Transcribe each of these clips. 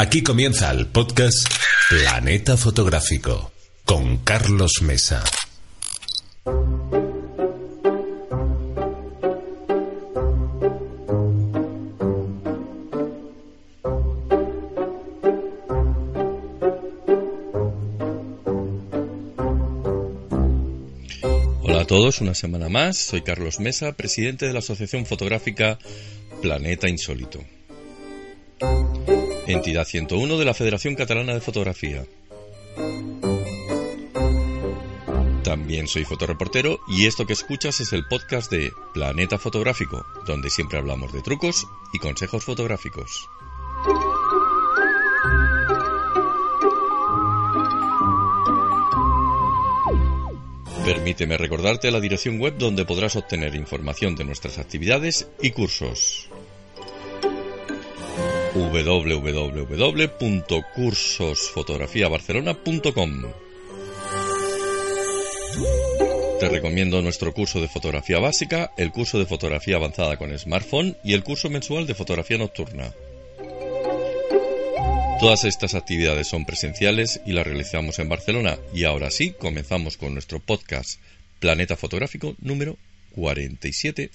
Aquí comienza el podcast Planeta Fotográfico con Carlos Mesa. Hola a todos, una semana más. Soy Carlos Mesa, presidente de la Asociación Fotográfica Planeta Insólito. Entidad 101 de la Federación Catalana de Fotografía. También soy fotoreportero y esto que escuchas es el podcast de Planeta Fotográfico, donde siempre hablamos de trucos y consejos fotográficos. Permíteme recordarte la dirección web donde podrás obtener información de nuestras actividades y cursos www.cursosfotografiabarcelona.com Te recomiendo nuestro curso de fotografía básica, el curso de fotografía avanzada con smartphone y el curso mensual de fotografía nocturna. Todas estas actividades son presenciales y las realizamos en Barcelona y ahora sí comenzamos con nuestro podcast Planeta Fotográfico número 47.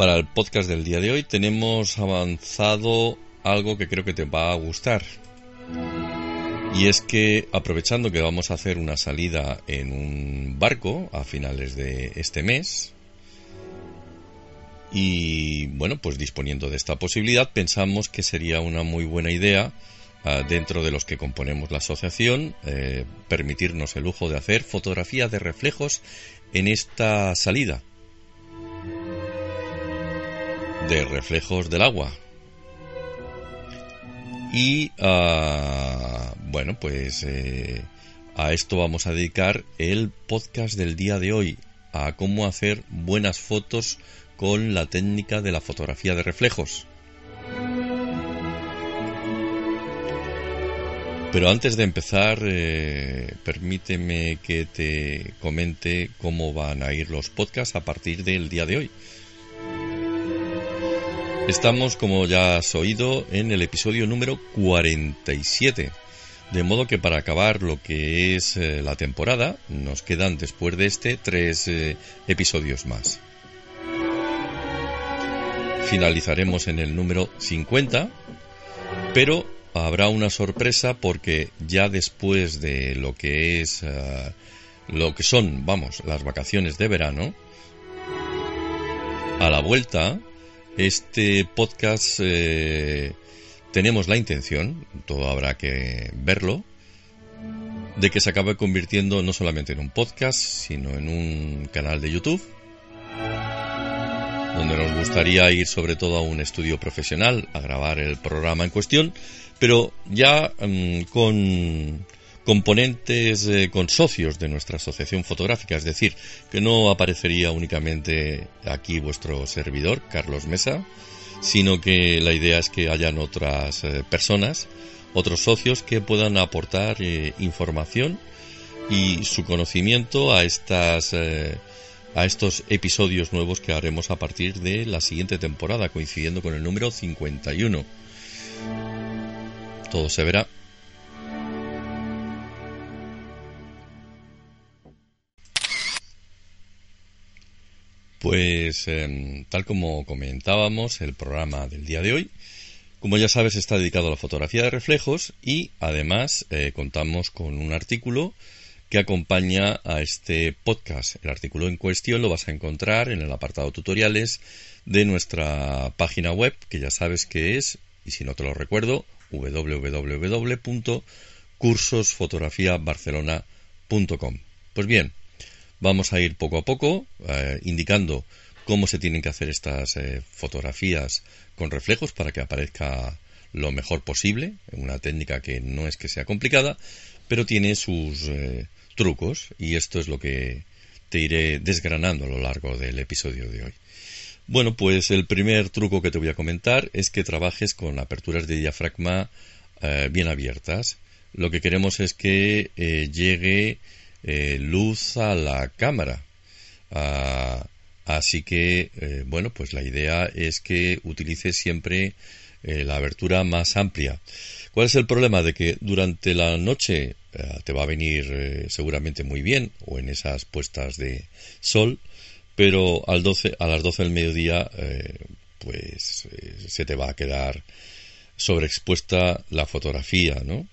Para el podcast del día de hoy tenemos avanzado algo que creo que te va a gustar. Y es que aprovechando que vamos a hacer una salida en un barco a finales de este mes, y bueno, pues disponiendo de esta posibilidad, pensamos que sería una muy buena idea, uh, dentro de los que componemos la asociación, eh, permitirnos el lujo de hacer fotografía de reflejos en esta salida de reflejos del agua. Y uh, bueno, pues eh, a esto vamos a dedicar el podcast del día de hoy, a cómo hacer buenas fotos con la técnica de la fotografía de reflejos. Pero antes de empezar, eh, permíteme que te comente cómo van a ir los podcasts a partir del día de hoy. Estamos, como ya has oído, en el episodio número 47. De modo que para acabar lo que es eh, la temporada, nos quedan después de este tres eh, episodios más. Finalizaremos en el número 50, pero habrá una sorpresa porque ya después de lo que es uh, lo que son, vamos, las vacaciones de verano, a la vuelta este podcast eh, tenemos la intención, todo habrá que verlo, de que se acabe convirtiendo no solamente en un podcast, sino en un canal de YouTube, donde nos gustaría ir sobre todo a un estudio profesional a grabar el programa en cuestión, pero ya um, con componentes eh, con socios de nuestra asociación fotográfica, es decir, que no aparecería únicamente aquí vuestro servidor, Carlos Mesa, sino que la idea es que hayan otras eh, personas, otros socios que puedan aportar eh, información y su conocimiento a estas eh, a estos episodios nuevos que haremos a partir de la siguiente temporada, coincidiendo con el número 51. Todo se verá Pues eh, tal como comentábamos, el programa del día de hoy, como ya sabes, está dedicado a la fotografía de reflejos y además eh, contamos con un artículo que acompaña a este podcast. El artículo en cuestión lo vas a encontrar en el apartado tutoriales de nuestra página web, que ya sabes que es, y si no te lo recuerdo, www.cursosfotografiabarcelona.com. Pues bien, Vamos a ir poco a poco eh, indicando cómo se tienen que hacer estas eh, fotografías con reflejos para que aparezca lo mejor posible, una técnica que no es que sea complicada, pero tiene sus eh, trucos y esto es lo que te iré desgranando a lo largo del episodio de hoy. Bueno, pues el primer truco que te voy a comentar es que trabajes con aperturas de diafragma bien abiertas. Lo que queremos es que llegue luz a la cámara. Ah, así que, bueno, pues la idea es que utilices siempre la abertura más amplia. ¿Cuál es el problema? De que durante la noche eh, te va a venir eh, seguramente muy bien o en esas puestas de sol, pero al 12, a las 12 del mediodía eh, pues se te va a quedar sobreexpuesta la fotografía, ¿no?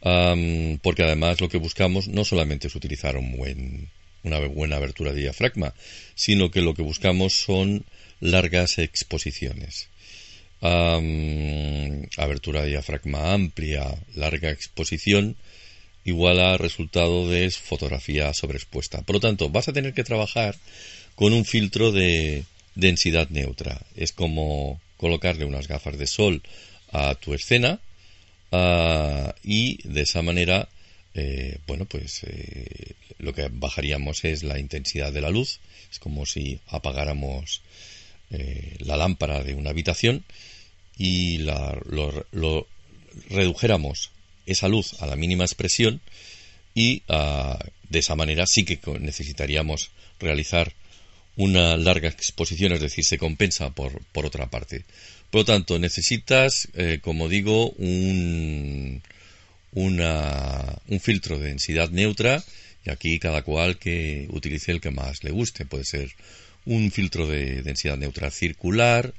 Porque además lo que buscamos no solamente es utilizar un buen, una buena abertura de diafragma, sino que lo que buscamos son largas exposiciones abertura de diafragma amplia, larga exposición, igual a resultado de fotografía sobreexpuesta. Por lo tanto, vas a tener que trabajar con un filtro de densidad neutra. Es como colocarle unas gafas de sol a tu escena ah, y de esa manera, eh, bueno, pues eh, lo que bajaríamos es la intensidad de la luz. Es como si apagáramos eh, la lámpara de una habitación y la, lo, redujéramos esa luz a la mínima expresión y ah, de esa manera sí que necesitaríamos realizar una larga exposición, es decir, se compensa por, por otra parte. Por lo tanto, necesitas, eh, como digo, un, una, un filtro de densidad neutra y aquí cada cual que utilice el que más le guste. Puede ser un filtro de densidad neutra circular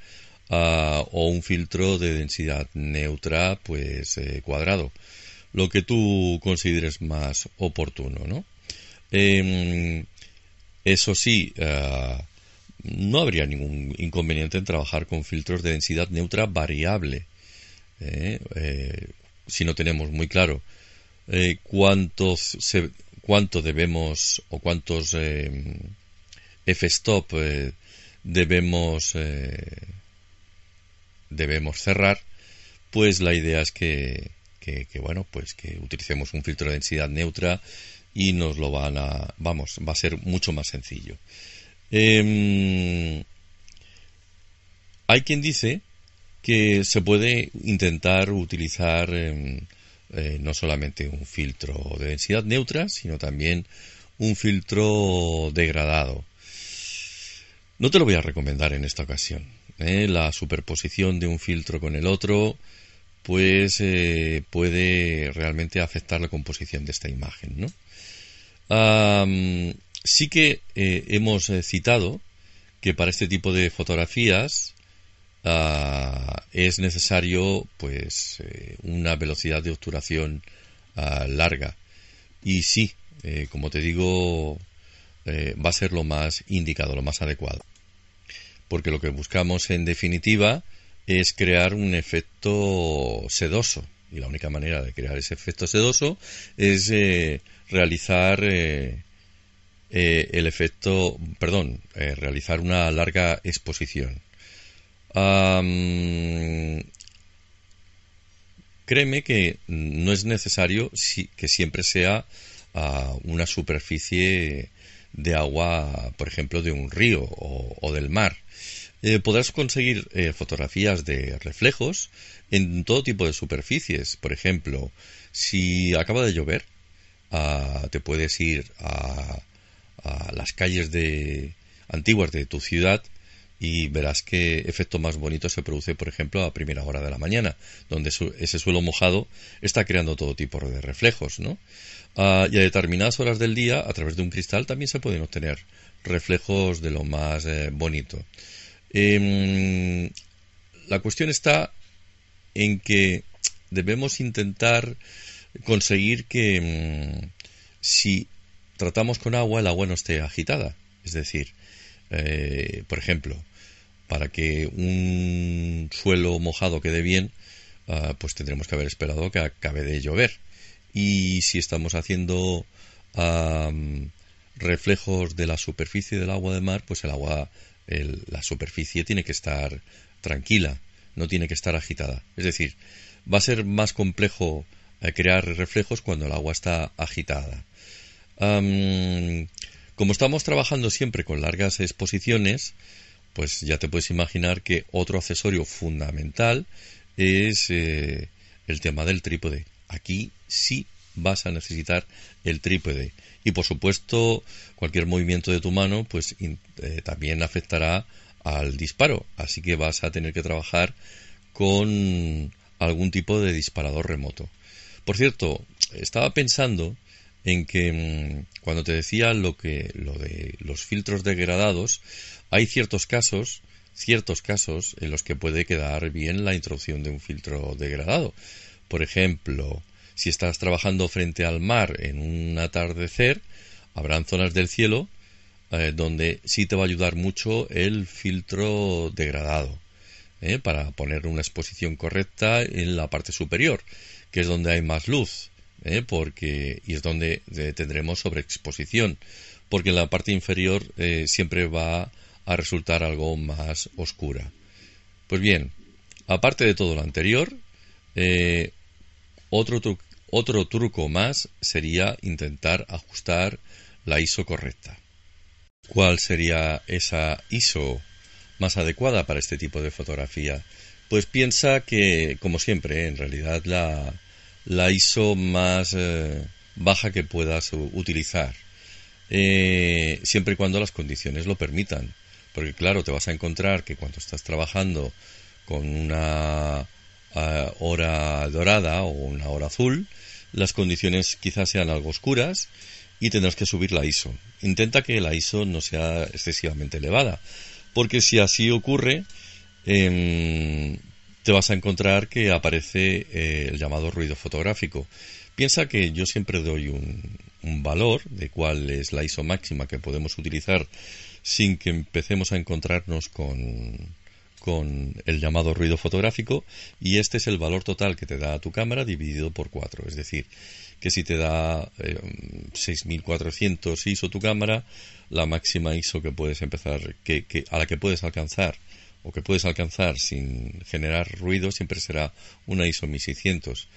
uh, o un filtro de densidad neutra pues eh, cuadrado lo que tú consideres más oportuno ¿no? Eh, eso sí uh, no habría ningún inconveniente en trabajar con filtros de densidad neutra variable ¿eh? Eh, si no tenemos muy claro eh, cuántos se, cuánto debemos o cuántos f-stop debemos debemos cerrar, pues la idea es que, que, bueno, pues que utilicemos un filtro de densidad neutra y nos lo van a, vamos, va a ser mucho más sencillo. Em, hay quien dice que se puede intentar utilizar em, eh, no solamente un filtro de densidad neutra, sino también un filtro degradado. No te lo voy a recomendar en esta ocasión. ¿eh? la superposición de un filtro con el otro, pues eh, puede realmente afectar la composición de esta imagen. ¿no? Sí que eh, hemos citado que para este tipo de fotografías ah, es necesario pues una velocidad de obturación ah, larga y sí como te digo va a ser lo más indicado lo más adecuado porque lo que buscamos en definitiva es crear un efecto sedoso. Y la única manera de crear ese efecto sedoso es eh, realizar eh, eh, el efecto, perdón, realizar una larga exposición. créeme que no es necesario que siempre sea ah, una superficie de agua, por ejemplo, de un río o del mar. Eh, podrás conseguir eh, fotografías de reflejos en todo tipo de superficies. Por ejemplo, si acaba de llover, ah, te puedes ir a, las calles de, antiguas de tu ciudad y verás qué efecto más bonito se produce, por ejemplo, a primera hora de la mañana, donde ese suelo mojado está creando todo tipo de reflejos, ¿no? Ah, y a determinadas horas del día, a través de un cristal, también se pueden obtener reflejos de lo más eh, bonito. Em, la cuestión está en que debemos intentar conseguir que em, si tratamos con agua, el agua no esté agitada. Es decir, eh, por ejemplo, para que un suelo mojado quede bien, ah, pues tendremos que haber esperado que acabe de llover. Y si estamos haciendo reflejos de la superficie del agua de mar, pues el agua la superficie tiene que estar tranquila, no tiene que estar agitada. Es decir, va a ser más complejo eh, crear reflejos cuando el agua está agitada. como estamos trabajando siempre con largas exposiciones, pues ya te puedes imaginar que otro accesorio fundamental es eh, el tema del trípode. Aquí sí vas a necesitar el trípode. Y por supuesto cualquier movimiento de tu mano pues eh, también afectará al disparo. Así que vas a tener que trabajar con algún tipo de disparador remoto. Por cierto estaba pensando en que mm, cuando te decía lo que lo de los filtros degradados hay ciertos casos ciertos casos en los que puede quedar bien la introducción de un filtro degradado. Por ejemplo si estás trabajando frente al mar en un atardecer, habrán zonas del cielo eh, donde sí te va a ayudar mucho el filtro degradado eh, para poner una exposición correcta en la parte superior, que es donde hay más luz, eh, porque y es donde tendremos sobreexposición, porque en la parte inferior siempre va a resultar algo más oscura. Pues bien, aparte de todo lo anterior, otro, otro truco más sería intentar ajustar la ISO correcta. ¿Cuál sería esa ISO más adecuada para este tipo de fotografía? Pues piensa que, como siempre, en realidad la, la ISO más eh, baja que puedas utilizar, eh, siempre y cuando las condiciones lo permitan. Porque claro, te vas a encontrar que cuando estás trabajando con una hora dorada o una hora azul, las condiciones quizás sean algo oscuras y tendrás que subir la ISO. Intenta que la ISO no sea excesivamente elevada, porque si así ocurre, em, te vas a encontrar que aparece eh, el llamado ruido fotográfico. Piensa que yo siempre doy un, un valor de cuál es la ISO máxima que podemos utilizar sin que empecemos a encontrarnos con, con el llamado ruido fotográfico y este es el valor total que te da tu cámara dividido por 4. Es decir, que si te da 6400 eh, ISO tu cámara, la máxima ISO que puedes empezar, que, a la que puedes alcanzar o que puedes alcanzar sin generar ruido siempre será una ISO 1600.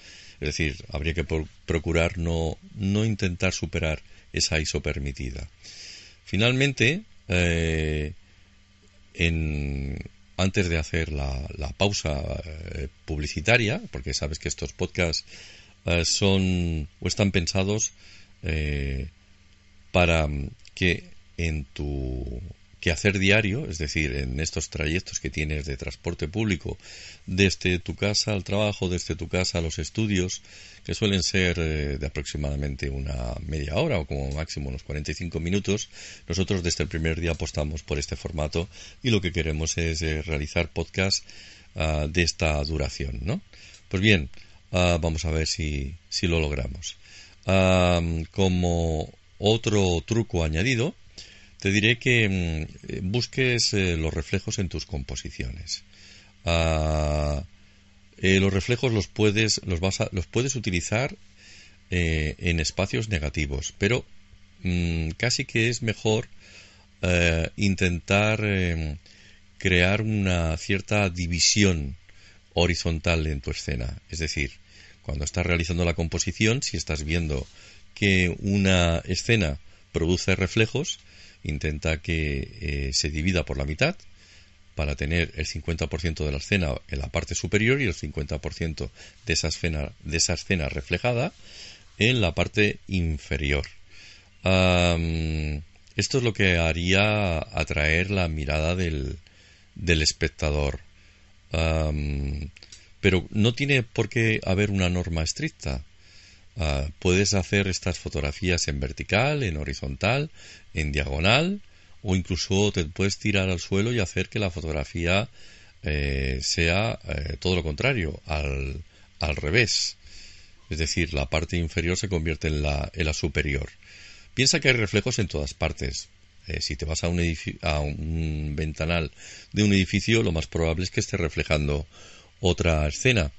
Es decir, habría que procurar no, no intentar superar esa ISO permitida. Finalmente, eh, en, antes de hacer la, pausa eh, publicitaria, porque sabes que estos podcasts eh, son o están pensados eh, para que en tu hacer diario, es decir, en estos trayectos que tienes de transporte público, desde tu casa al trabajo, desde tu casa a los estudios, que suelen ser eh, de aproximadamente una media hora o como máximo unos 45 minutos, nosotros desde el primer día apostamos por este formato y lo que queremos es eh, realizar podcast ah, de esta duración, ¿no? Pues bien, ah, vamos a ver si, si lo logramos. Ah, como otro truco añadido, te diré que mm, busques eh, los reflejos en tus composiciones. Ah, eh, los reflejos los puedes, los vas los puedes utilizar eh, en espacios negativos, pero mm, casi que es mejor intentar crear una cierta división horizontal en tu escena. Es decir, cuando estás realizando la composición, si estás viendo que una escena produce reflejos, intenta que eh, se divida por la mitad para tener el 50% de la escena en la parte superior y el 50% de esa, escena, de esa escena reflejada en la parte inferior. esto es lo que haría atraer la mirada del, del espectador. pero no tiene por qué haber una norma estricta. Ah, puedes hacer estas fotografías en vertical, en horizontal, en diagonal o incluso te puedes tirar al suelo y hacer que la fotografía eh, sea eh, todo lo contrario, al, al, revés. Es decir, la parte inferior se convierte en la, en la superior. Piensa que hay reflejos en todas partes. Eh, si te vas a un, a un ventanal de un edificio, lo más probable es que esté reflejando otra escena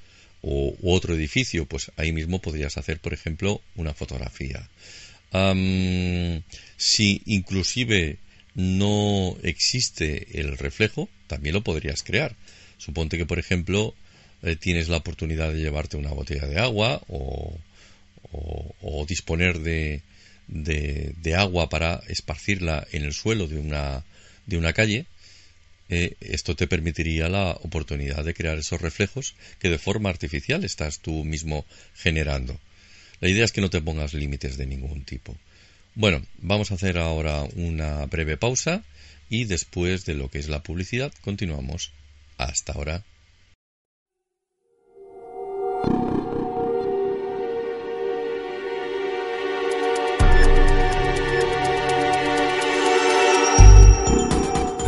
o otro edificio, pues ahí mismo podrías hacer, por ejemplo, una fotografía. si inclusive no existe el reflejo, también lo podrías crear. Suponte que, por ejemplo, eh, tienes la oportunidad de llevarte una botella de agua o, disponer de, de, agua para esparcirla en el suelo de una, de una calle, eh, esto te permitiría la oportunidad de crear esos reflejos que de forma artificial estás tú mismo generando. La idea es que no te pongas límites de ningún tipo. Bueno, vamos a hacer ahora una breve pausa y después de lo que es la publicidad continuamos. Hasta ahora.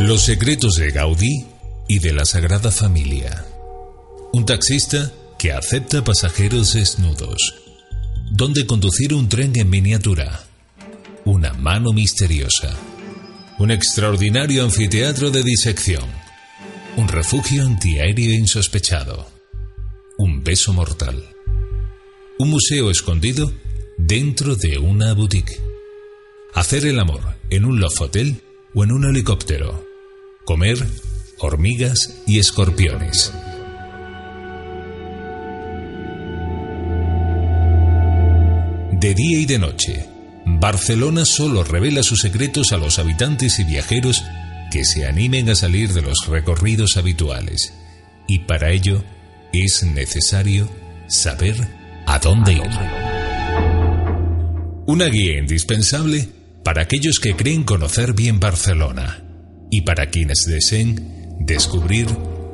Los secretos de Gaudí y de la Sagrada Familia. Un taxista que acepta pasajeros desnudos. Donde conducir un tren en miniatura. Una mano misteriosa. Un extraordinario anfiteatro de disección. Un refugio antiaéreo insospechado. Un beso mortal. Un museo escondido dentro de una boutique. Hacer el amor en un loft hotel o en un helicóptero. Comer hormigas y escorpiones. De día y de noche, Barcelona solo revela sus secretos a los habitantes y viajeros que se animen a salir de los recorridos habituales. Y para ello es necesario saber a dónde ir. Una guía indispensable para aquellos que creen conocer bien Barcelona y para quienes deseen descubrir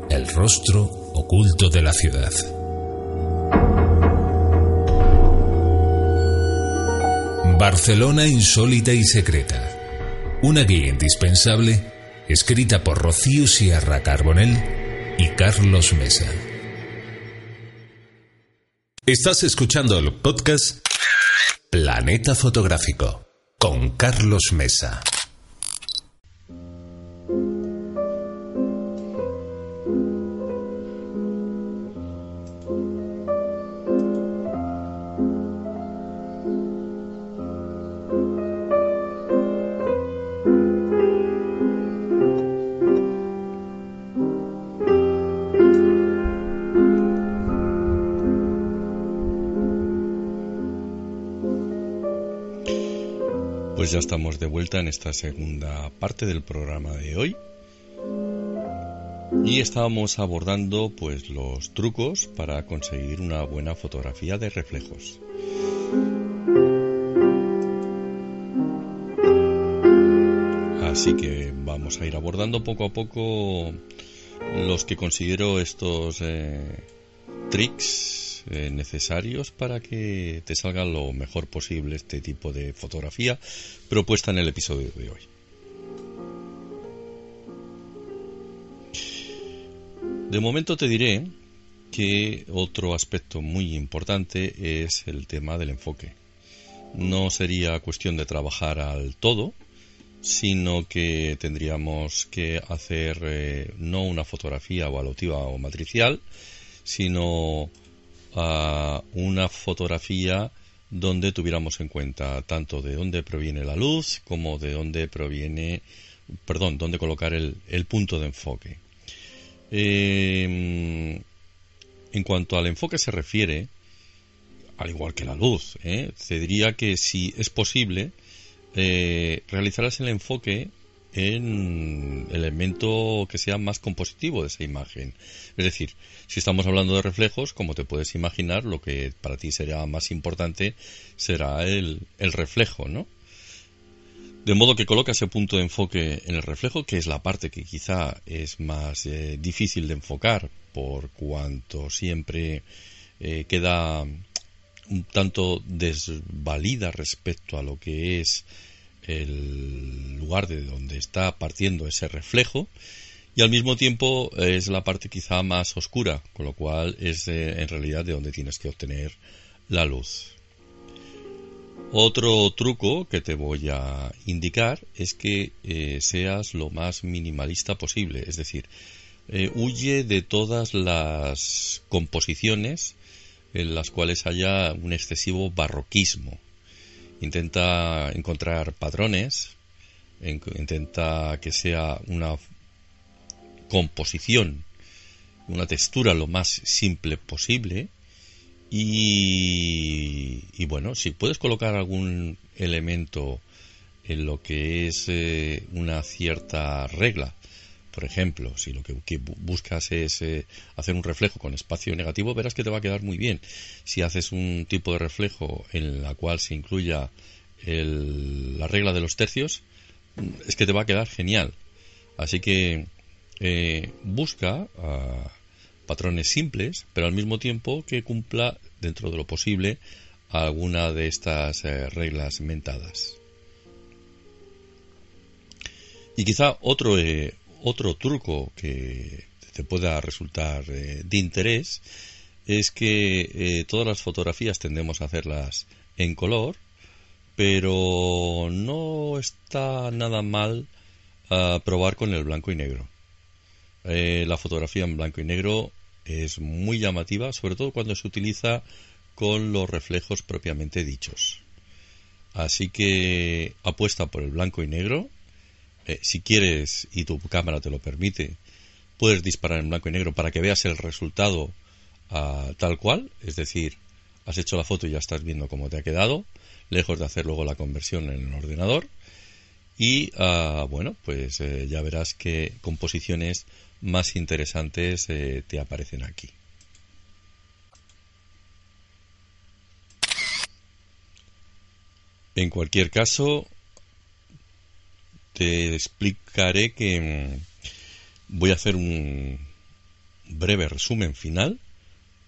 el rostro oculto de la ciudad. Barcelona insólita y secreta. Una guía indispensable escrita por Rocío Sierra Carbonell y Carlos Mesa. Estás escuchando el podcast Planeta Fotográfico con Carlos Mesa. Ya estamos de vuelta en esta segunda parte del programa de hoy. Y estábamos abordando pues los trucos para conseguir una buena fotografía de reflejos. Así que vamos a ir abordando poco a poco los que considero estos eh, tricks eh, necesarios para que te salga lo mejor posible este tipo de fotografía propuesta en el episodio de hoy. De momento te diré que otro aspecto muy importante es el tema del enfoque. No sería cuestión de trabajar al todo, sino que tendríamos que hacer eh, no una fotografía evaluativa o matricial, sino a una fotografía donde tuviéramos en cuenta tanto de dónde proviene la luz como de dónde proviene, perdón, dónde colocar el, punto de enfoque. Em, en cuanto al enfoque se refiere, al igual que la luz, ¿eh? se diría que si es posible, eh, realizarás el enfoque en elemento que sea más compositivo de esa imagen. Es decir, si estamos hablando de reflejos, como te puedes imaginar, lo que para ti será más importante será el, reflejo, ¿no? De modo que coloca ese punto de enfoque en el reflejo, que es la parte que quizá es más eh, difícil de enfocar, por cuanto siempre eh, queda un tanto desvalida respecto a lo que es el lugar de donde está partiendo ese reflejo y al mismo tiempo es la parte quizá más oscura, con lo cual es en realidad de donde tienes que obtener la luz. Otro truco que te voy a indicar es que eh, seas lo más minimalista posible, es decir, eh, huye de todas las composiciones en las cuales haya un excesivo barroquismo, intenta encontrar patrones, intenta que sea una composición una textura lo más simple posible y, bueno, si puedes colocar algún elemento en lo que es eh, una cierta regla, por ejemplo, si lo que, buscas es eh, hacer un reflejo con espacio negativo, verás que te va a quedar muy bien. Si haces un tipo de reflejo en la cual se incluya la regla de los tercios, es que te va a quedar genial. Así que eh, busca patrones simples, pero al mismo tiempo que cumpla dentro de lo posible alguna de estas eh, reglas mentadas. Y quizá otro, eh, otro truco que te pueda resultar de interés es que todas las fotografías tendemos a hacerlas en color, pero no está nada mal ah, probar con el blanco y negro. la fotografía en blanco y negro es muy llamativa, sobre todo cuando se utiliza con los reflejos propiamente dichos. Así que apuesta por el blanco y negro. Eh, si quieres y tu cámara te lo permite, puedes disparar en blanco y negro para que veas el resultado ah, tal cual. Es decir, has hecho la foto y ya estás viendo cómo te ha quedado, lejos de hacer luego la conversión en el ordenador. Y ah, bueno, pues eh, ya verás qué composiciones más interesantes eh, te aparecen aquí. En cualquier caso, te explicaré que mm, voy a hacer un breve resumen final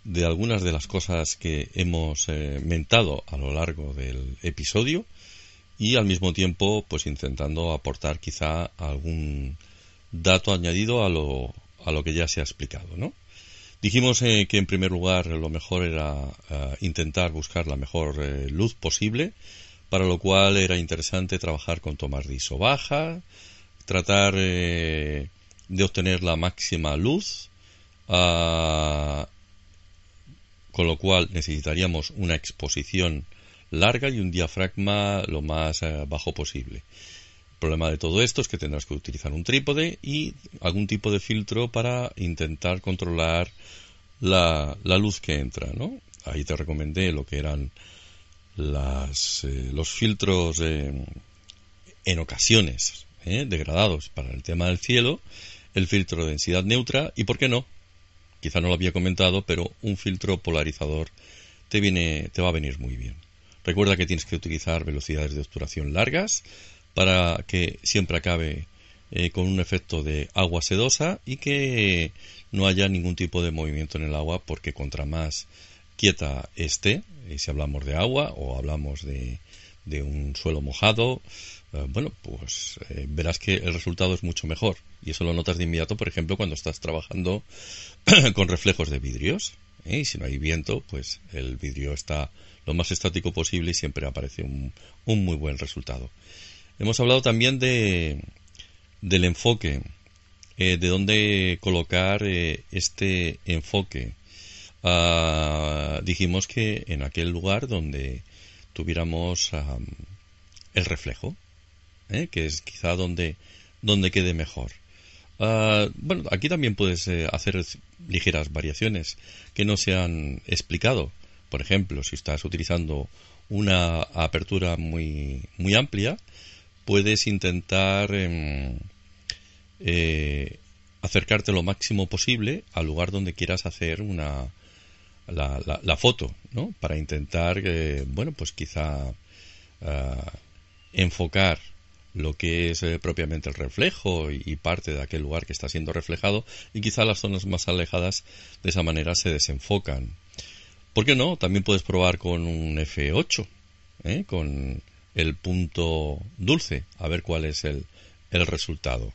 de algunas de las cosas que hemos eh, mentado a lo largo del episodio y al mismo tiempo pues intentando aportar quizá algún dato añadido a lo, a lo que ya se ha explicado, ¿no? Dijimos eh, que en primer lugar lo mejor era eh, intentar buscar la mejor luz posible, para lo cual era interesante trabajar con tomas de ISO baja, tratar de obtener la máxima luz, ah, con lo cual necesitaríamos una exposición larga y un diafragma lo más bajo posible problema de todo esto es que tendrás que utilizar un trípode y algún tipo de filtro para intentar controlar la, luz que entra, ¿no? Ahí te recomendé lo que eran las, eh, los filtros en ocasiones ¿eh? degradados para el tema del cielo, el filtro de densidad neutra y, ¿por qué no? Quizá no lo había comentado, pero un filtro polarizador te, viene, te va a venir muy bien. Recuerda que tienes que utilizar velocidades de obturación largas, para que siempre acabe eh, con un efecto de agua sedosa y que no haya ningún tipo de movimiento en el agua porque contra más quieta esté, y si hablamos de agua o hablamos de, de un suelo mojado, eh, bueno, pues eh, verás que el resultado es mucho mejor. Y eso lo notas de inmediato, por ejemplo, cuando estás trabajando con reflejos de vidrios. Y si no hay viento, pues el vidrio está lo más estático posible y siempre aparece un, un muy buen resultado. Hemos hablado también de, del enfoque, eh, de dónde colocar eh, este enfoque. Ah, dijimos que en aquel lugar donde tuviéramos el reflejo, eh, que es quizá donde, donde quede mejor. Ah, bueno, aquí también puedes hacer ligeras variaciones que no se han explicado. Por ejemplo, si estás utilizando una apertura muy, muy amplia, puedes intentar em, eh, acercarte lo máximo posible al lugar donde quieras hacer una la, foto, ¿no? Para intentar, bueno, pues quizá ah, enfocar lo que es eh, propiamente el reflejo y, parte de aquel lugar que está siendo reflejado y quizá las zonas más alejadas de esa manera se desenfocan. ¿Por qué no? También puedes probar con un F8, ¿eh? con el punto dulce, a ver cuál es el, el resultado.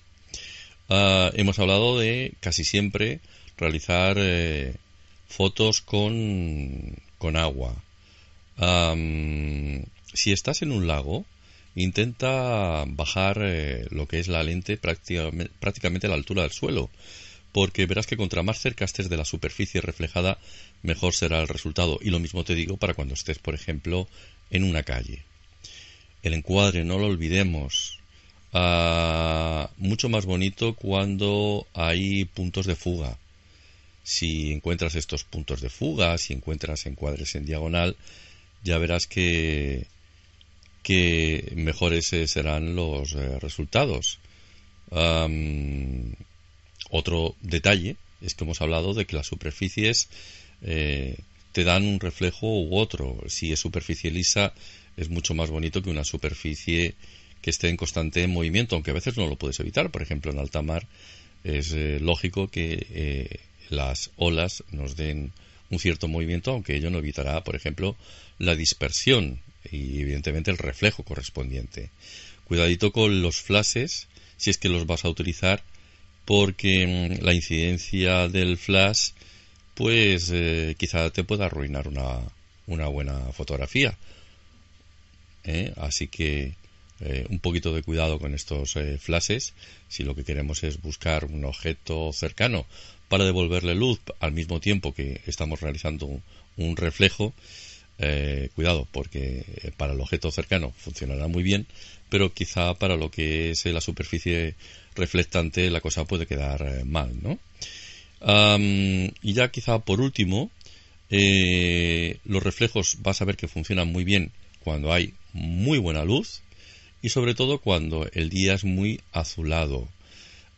Ah, hemos hablado de casi siempre realizar eh, fotos con, con agua. si estás en un lago, intenta bajar eh, lo que es la lente prácticamente, prácticamente a la altura del suelo, porque verás que contra más cerca estés de la superficie reflejada, mejor será el resultado. Y lo mismo te digo para cuando estés, por ejemplo, en una calle el encuadre, no lo olvidemos. Ah, mucho más bonito cuando hay puntos de fuga. Si encuentras estos puntos de fuga, si encuentras encuadres en diagonal, ya verás que, que mejores serán los eh, resultados. otro detalle es que hemos hablado de que las superficies eh, te dan un reflejo u otro. Si es superficie lisa, es mucho más bonito que una superficie que esté en constante movimiento, aunque a veces no lo puedes evitar. Por ejemplo, en alta mar es eh, lógico que eh, las olas nos den un cierto movimiento, aunque ello no evitará, por ejemplo, la dispersión y evidentemente el reflejo correspondiente. Cuidadito con los flashes, si es que los vas a utilizar, porque mm, la incidencia del flash, pues eh, quizá te pueda arruinar una, una buena fotografía. Así que eh, un poquito de cuidado con estos eh, flashes si lo que queremos es buscar un objeto cercano para devolverle luz al mismo tiempo que estamos realizando un, reflejo eh, cuidado porque para el objeto cercano funcionará muy bien pero quizá para lo que es la superficie reflectante la cosa puede quedar mal ¿no? y ya quizá por último los reflejos vas a ver que funcionan muy bien cuando hay muy buena luz y sobre todo cuando el día es muy azulado.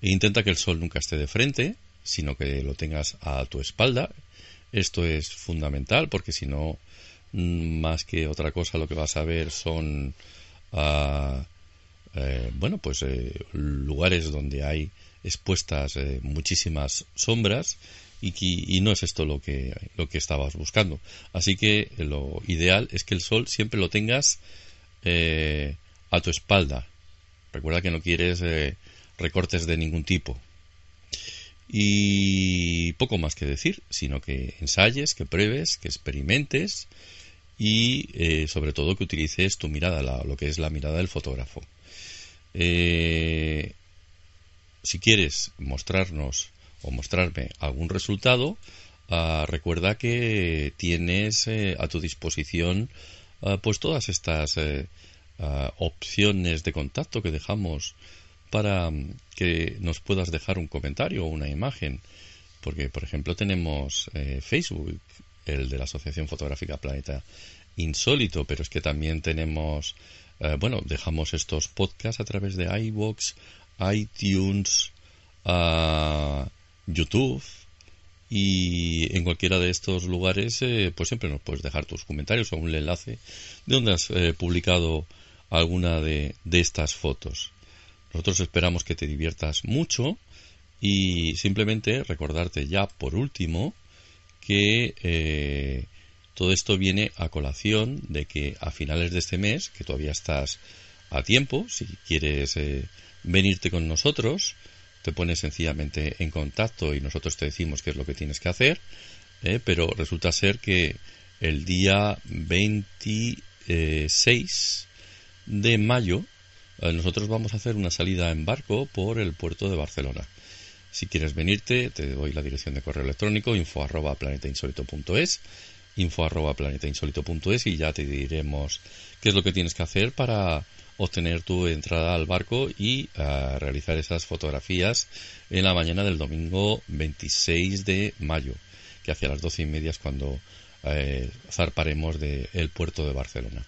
E intenta que el sol nunca esté de frente, sino que lo tengas a tu espalda. Esto es fundamental porque si no, mm, más que otra cosa, lo que vas a ver son, ah, eh, bueno, pues eh, lugares donde hay expuestas eh, muchísimas sombras y, y, no es esto lo que, lo que estabas buscando. Así que lo ideal es que el sol siempre lo tengas a tu espalda. Recuerda que no quieres eh, recortes de ningún tipo. Y poco más que decir, sino que ensayes, que pruebes, que experimentes y eh, sobre todo que utilices tu mirada, lo que es la mirada del fotógrafo. Eh, si quieres mostrarnos o mostrarme algún resultado, ah, recuerda que tienes a tu disposición ah, pues todas estas opciones de contacto que dejamos para que nos puedas dejar un comentario o una imagen. Porque, por ejemplo, tenemos eh, Facebook, el de la Asociación Fotográfica Planeta Insólito, pero es que también tenemos, eh, bueno, dejamos estos podcasts a través de iVoox, iTunes, YouTube y en cualquiera de estos lugares eh, pues siempre nos puedes dejar tus comentarios o un enlace de donde has publicado alguna de, estas fotos. Nosotros esperamos que te diviertas mucho y simplemente recordarte ya por último que eh, todo esto viene a colación de que a finales de este mes, que todavía estás a tiempo, si quieres eh, venirte con nosotros, te pones sencillamente en contacto y nosotros te decimos qué es lo que tienes que hacer, eh, pero resulta ser que el día 26 de mayo eh, nosotros vamos a hacer una salida en barco por el puerto de Barcelona. Si quieres venirte, te doy la dirección de correo electrónico info arroba planetainsólito.es info arroba y ya te diremos qué es lo que tienes que hacer para obtener tu entrada al barco y eh, realizar esas fotografías en la mañana del domingo 26 de mayo, que hacia las doce y media es cuando eh, zarparemos del puerto de Barcelona.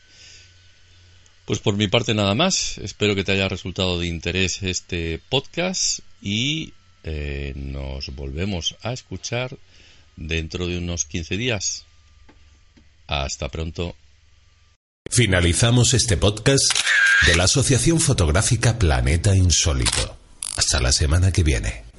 Pues por mi parte nada más. Espero que te haya resultado de interés este podcast y eh, nos volvemos a escuchar dentro de unos 15 días. Hasta pronto. Finalizamos este podcast de la Asociación Fotográfica Planeta Insólito. Hasta la semana que viene.